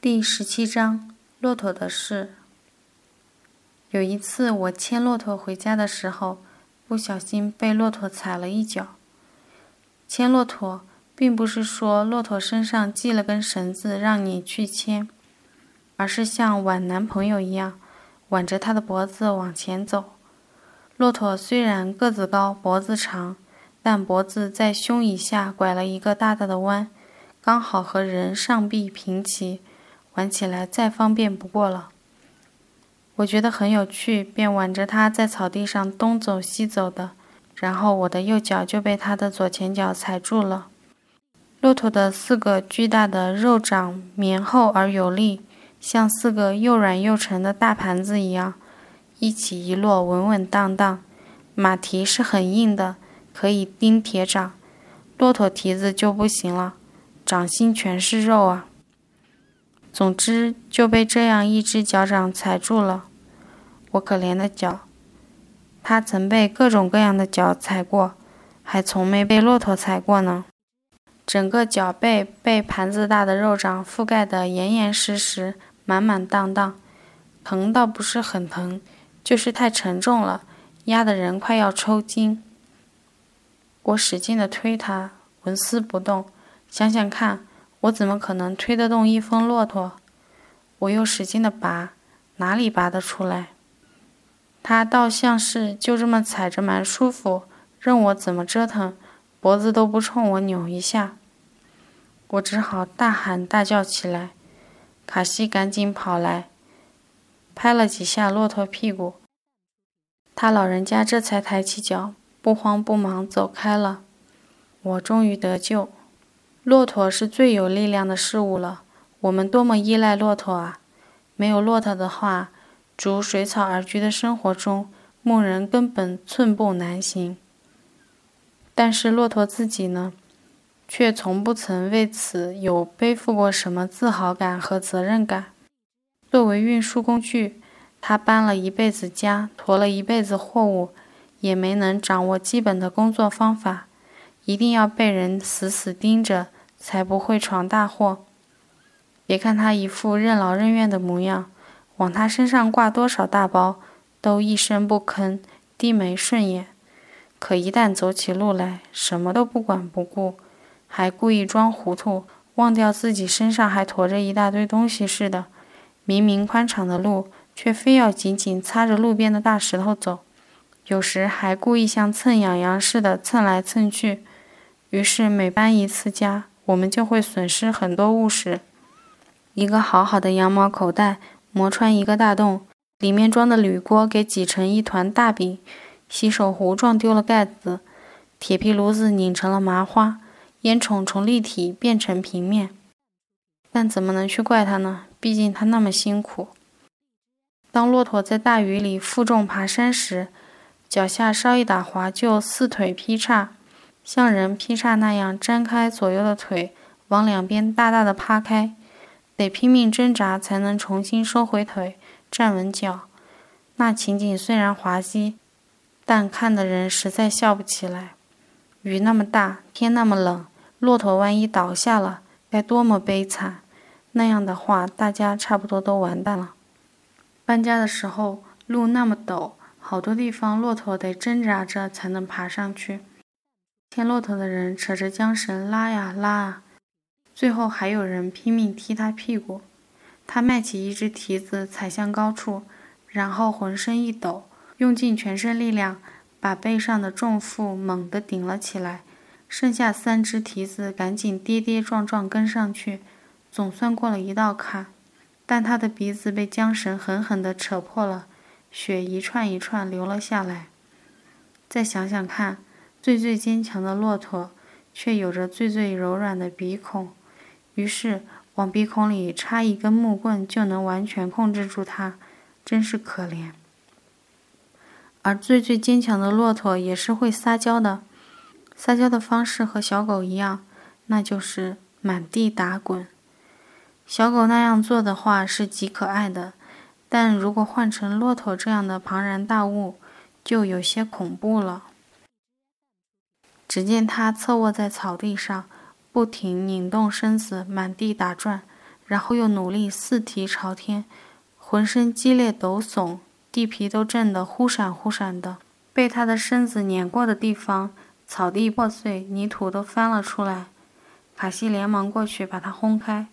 第十七章骆驼的事。有一次，我牵骆驼回家的时候，不小心被骆驼踩了一脚。牵骆驼，并不是说骆驼身上系了根绳子让你去牵，而是像挽男朋友一样，挽着他的脖子往前走。骆驼虽然个子高、脖子长，但脖子在胸以下拐了一个大大的弯，刚好和人上臂平齐。玩起来再方便不过了。我觉得很有趣，便挽着它在草地上东走西走的，然后我的右脚就被它的左前脚踩住了。骆驼的四个巨大的肉掌绵厚而有力，像四个又软又沉的大盘子一样，一起一落，稳稳当当。马蹄是很硬的，可以钉铁掌，骆驼蹄子就不行了，掌心全是肉啊。总之就被这样一只脚掌踩住了，我可怜的脚。它曾被各种各样的脚踩过，还从没被骆驼踩过呢。整个脚背被盘子大的肉掌覆盖得严严实实、满满当当，疼倒不是很疼，就是太沉重了，压得人快要抽筋。我使劲地推它，纹丝不动。想想看。我怎么可能推得动一峰骆驼？我又使劲的拔，哪里拔得出来？它倒像是就这么踩着蛮舒服，任我怎么折腾，脖子都不冲我扭一下。我只好大喊大叫起来。卡西赶紧跑来，拍了几下骆驼屁股，他老人家这才抬起脚，不慌不忙走开了。我终于得救。骆驼是最有力量的事物了，我们多么依赖骆驼啊！没有骆驼的话，逐水草而居的生活中，牧人根本寸步难行。但是骆驼自己呢，却从不曾为此有背负过什么自豪感和责任感。作为运输工具，它搬了一辈子家，驮了一辈子货物，也没能掌握基本的工作方法，一定要被人死死盯着。才不会闯大祸。别看他一副任劳任怨的模样，往他身上挂多少大包，都一声不吭，低眉顺眼。可一旦走起路来，什么都不管不顾，还故意装糊涂，忘掉自己身上还驮着一大堆东西似的。明明宽敞的路，却非要紧紧擦着路边的大石头走，有时还故意像蹭痒痒似的蹭来蹭去。于是每搬一次家，我们就会损失很多物事。一个好好的羊毛口袋磨穿一个大洞，里面装的铝锅给挤成一团大饼，洗手壶撞丢了盖子，铁皮炉子拧成了麻花，烟囱从立体变成平面。但怎么能去怪他呢？毕竟他那么辛苦。当骆驼在大雨里负重爬山时，脚下稍一打滑就四腿劈叉。像人劈叉那样张开左右的腿，往两边大大的趴开，得拼命挣扎才能重新收回腿，站稳脚。那情景虽然滑稽，但看的人实在笑不起来。雨那么大，天那么冷，骆驼万一倒下了，该多么悲惨！那样的话，大家差不多都完蛋了。搬家的时候，路那么陡，好多地方骆驼得挣扎着才能爬上去。牵骆驼的人扯着缰绳拉呀拉啊，最后还有人拼命踢他屁股。他迈起一只蹄子踩向高处，然后浑身一抖，用尽全身力量把背上的重负猛地顶了起来。剩下三只蹄子赶紧跌跌撞撞跟上去，总算过了一道坎。但他的鼻子被缰绳狠狠地扯破了，血一串一串流了下来。再想想看。最最坚强的骆驼，却有着最最柔软的鼻孔，于是往鼻孔里插一根木棍就能完全控制住它，真是可怜。而最最坚强的骆驼也是会撒娇的，撒娇的方式和小狗一样，那就是满地打滚。小狗那样做的话是极可爱的，但如果换成骆驼这样的庞然大物，就有些恐怖了。只见他侧卧在草地上，不停拧动身子，满地打转，然后又努力四蹄朝天，浑身激烈抖耸，地皮都震得忽闪忽闪的。被他的身子碾过的地方，草地破碎，泥土都翻了出来。卡西连忙过去把他轰开。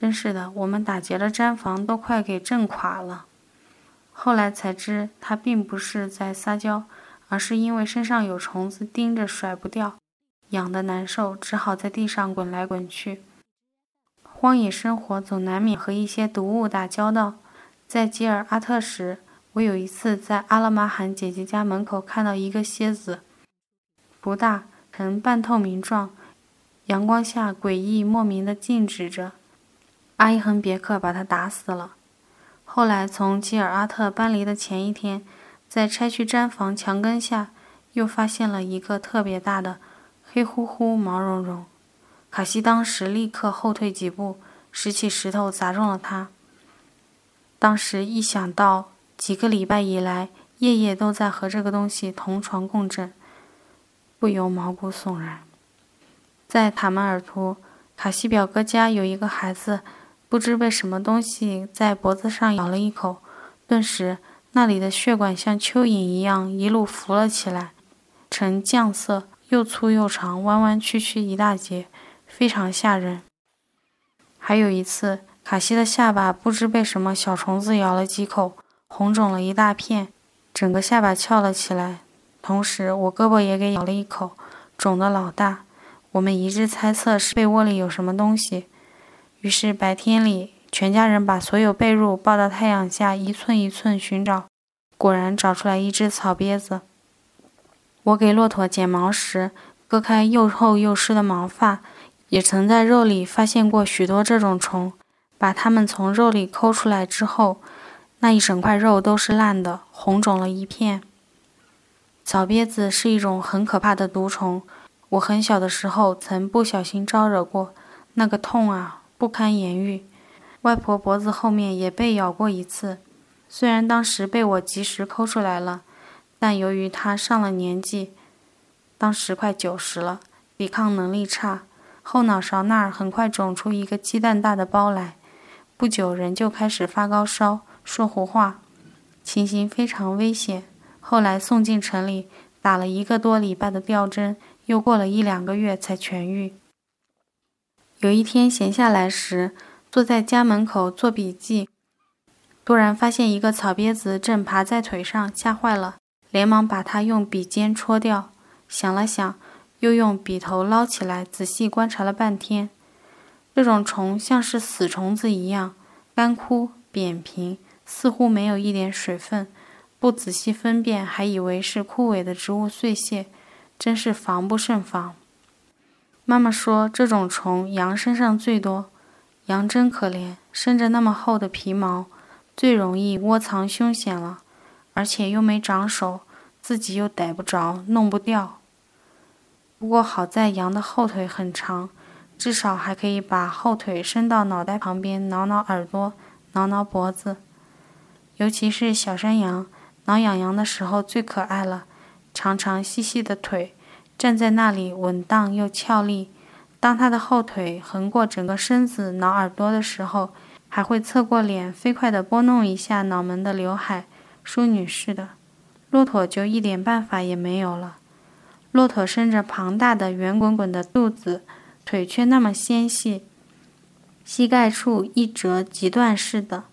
真是的，我们打劫的毡房都快给震垮了。后来才知，他并不是在撒娇，而是因为身上有虫子叮着甩不掉，痒得难受，只好在地上滚来滚去。荒野生活总难免和一些毒物打交道。在吉尔阿特时，我有一次在阿拉玛罕姐姐家门口看到一个蝎子，不大，呈半透明状，阳光下诡异莫名的静止着。阿伊恒别克把他打死了。后来从吉尔阿特搬离的前一天，在拆去毡房墙根下，又发现了一个特别大的、黑乎乎、毛茸茸。卡西当时立刻后退几步，拾起石头砸中了他。当时一想到几个礼拜以来夜夜都在和这个东西同床共枕，不由毛骨悚然。在塔马尔图，卡西表哥家有一个孩子。不知被什么东西在脖子上咬了一口，顿时那里的血管像蚯蚓一样一路浮了起来，呈酱色，又粗又长，弯弯曲曲一大截，非常吓人。还有一次，卡西的下巴不知被什么小虫子咬了几口，红肿了一大片，整个下巴翘了起来。同时，我胳膊也给咬了一口，肿得老大。我们一致猜测是被窝里有什么东西。于是白天里，全家人把所有被褥抱到太阳下，一寸一寸寻找，果然找出来一只草鳖子。我给骆驼剪毛时，割开又厚又湿的毛发，也曾在肉里发现过许多这种虫。把它们从肉里抠出来之后，那一整块肉都是烂的，红肿了一片。草鳖子是一种很可怕的毒虫，我很小的时候曾不小心招惹过，那个痛啊！不堪言喻，外婆脖子后面也被咬过一次，虽然当时被我及时抠出来了，但由于她上了年纪，当时快九十了，抵抗能力差，后脑勺那儿很快肿出一个鸡蛋大的包来，不久人就开始发高烧、说胡话，情形非常危险。后来送进城里，打了一个多礼拜的吊针，又过了一两个月才痊愈。有一天闲下来时，坐在家门口做笔记，突然发现一个草鳖子正爬在腿上，吓坏了，连忙把它用笔尖戳掉。想了想，又用笔头捞起来，仔细观察了半天。这种虫像是死虫子一样，干枯扁平，似乎没有一点水分。不仔细分辨，还以为是枯萎的植物碎屑，真是防不胜防。妈妈说，这种虫羊身上最多。羊真可怜，生着那么厚的皮毛，最容易窝藏凶险了，而且又没长手，自己又逮不着，弄不掉。不过好在羊的后腿很长，至少还可以把后腿伸到脑袋旁边，挠挠耳朵，挠挠脖子。尤其是小山羊，挠痒痒的时候最可爱了，长长细细的腿。站在那里稳当又俏丽，当他的后腿横过整个身子挠耳朵的时候，还会侧过脸飞快地拨弄一下脑门的刘海，淑女似的。骆驼就一点办法也没有了。骆驼伸着庞大的圆滚滚的肚子，腿却那么纤细，膝盖处一折即断似的。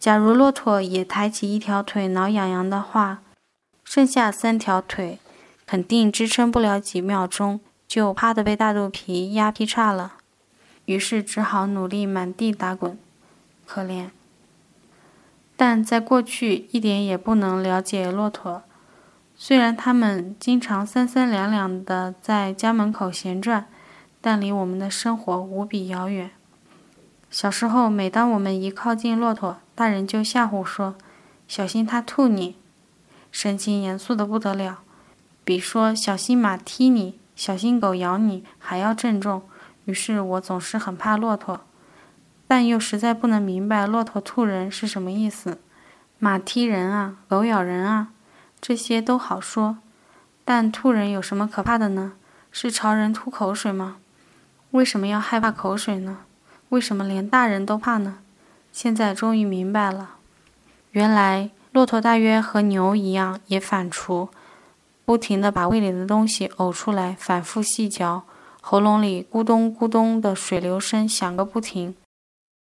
假如骆驼也抬起一条腿挠痒痒的话，剩下三条腿。肯定支撑不了几秒钟，就啪的被大肚皮压劈叉了。于是只好努力满地打滚，可怜。但在过去一点也不能了解骆驼，虽然他们经常三三两两的在家门口闲转，但离我们的生活无比遥远。小时候，每当我们一靠近骆驼，大人就吓唬说：“小心它吐你。”神情严肃的不得了。比说“小心马踢你”“小心狗咬你”还要郑重。于是我总是很怕骆驼，但又实在不能明白骆驼吐人是什么意思。马踢人啊，狗咬人啊，这些都好说，但吐人有什么可怕的呢？是朝人吐口水吗？为什么要害怕口水呢？为什么连大人都怕呢？现在终于明白了，原来骆驼大约和牛一样，也反刍，不停地把胃里的东西呕出来，反复细嚼，喉咙里咕咚咕咚的水流声响个不停。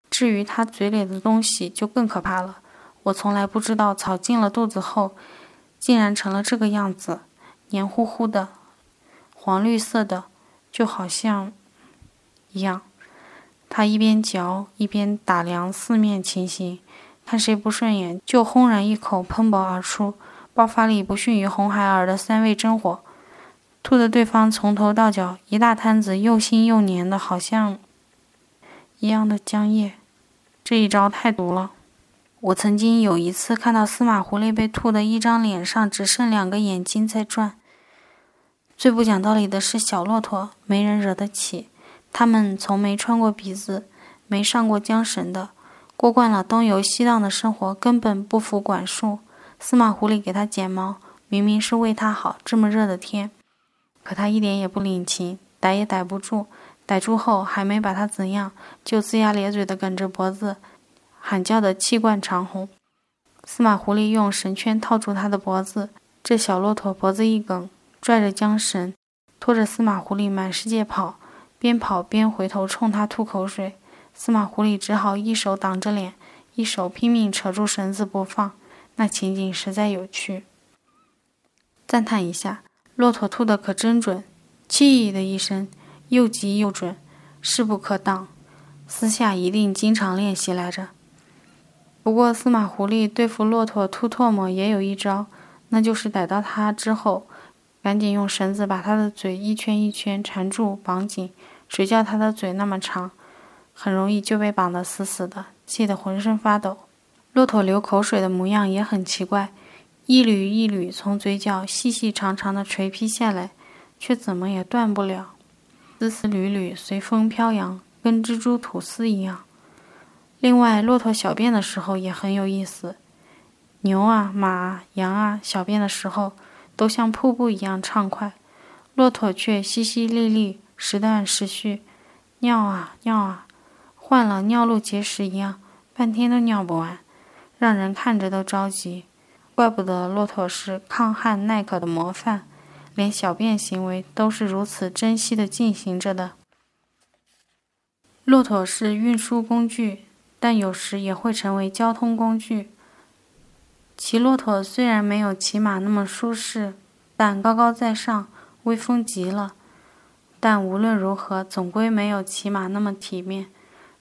至于它嘴里的东西，就更可怕了。我从来不知道草进了肚子后，竟然成了这个样子，黏糊糊的，黄绿色的，就好像一样。他一边嚼一边打量四面情形，看谁不顺眼就轰然一口喷薄而出，爆发力不逊于红孩儿的三味真火，吐得对方从头到脚一大摊子又腥又黏的，好像一样的浆液。这一招太毒了。我曾经有一次看到司马狐狸被吐得一张脸上只剩两个眼睛在转。最不讲道理的是小骆驼，没人惹得起。他们从没穿过鼻子，没上过缰绳的，过惯了东游西荡的生活，根本不服管束。司马狐狸给他剪毛，明明是为他好。这么热的天，可他一点也不领情，逮也逮不住。逮住后还没把他怎样，就龇牙咧嘴的梗着脖子，喊叫的气贯长虹。司马狐狸用绳圈套住他的脖子，这小骆驼脖子一梗，拽着缰绳，拖着司马狐狸满世界跑。边跑边回头冲他吐口水，司马狐狸只好一手挡着脸，一手拼命扯住绳子不放。那情景实在有趣。赞叹一下，骆驼吐的可真准，气的一声，又急又准，势不可挡。私下一定经常练习来着。不过司马狐狸对付骆驼吐唾沫也有一招，那就是逮到它之后。赶紧用绳子把他的嘴一圈一圈缠住绑紧，谁叫他的嘴那么长，很容易就被绑得死死的，气得浑身发抖。骆驼流口水的模样也很奇怪，一缕一缕从嘴角细细长长的垂披下来，却怎么也断不了，丝丝缕缕随风飘扬，跟蜘蛛吐丝一样。另外，骆驼小便的时候也很有意思，牛啊、马啊、羊啊小便的时候。都像瀑布一样畅快，骆驼却淅淅沥沥，时断时续，尿啊尿啊，患了尿路结石一样，半天都尿不完，让人看着都着急。怪不得骆驼是抗旱耐渴的模范，连小便行为都是如此珍惜的进行着的。骆驼是运输工具，但有时也会成为交通工具。骑骆驼虽然没有骑马那么舒适，但高高在上，威风极了。但无论如何，总归没有骑马那么体面。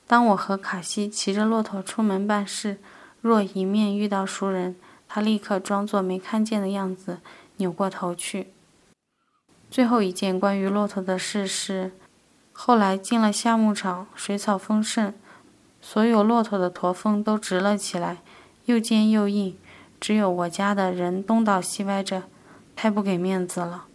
当我和卡西骑着骆驼出门办事，若迎面遇到熟人，他立刻装作没看见的样子，扭过头去。最后一件关于骆驼的事是，后来进了夏牧场，水草丰盛，所有骆驼的驼峰都直了起来，又尖又硬。只有我家的人东倒西歪着，太不给面子了。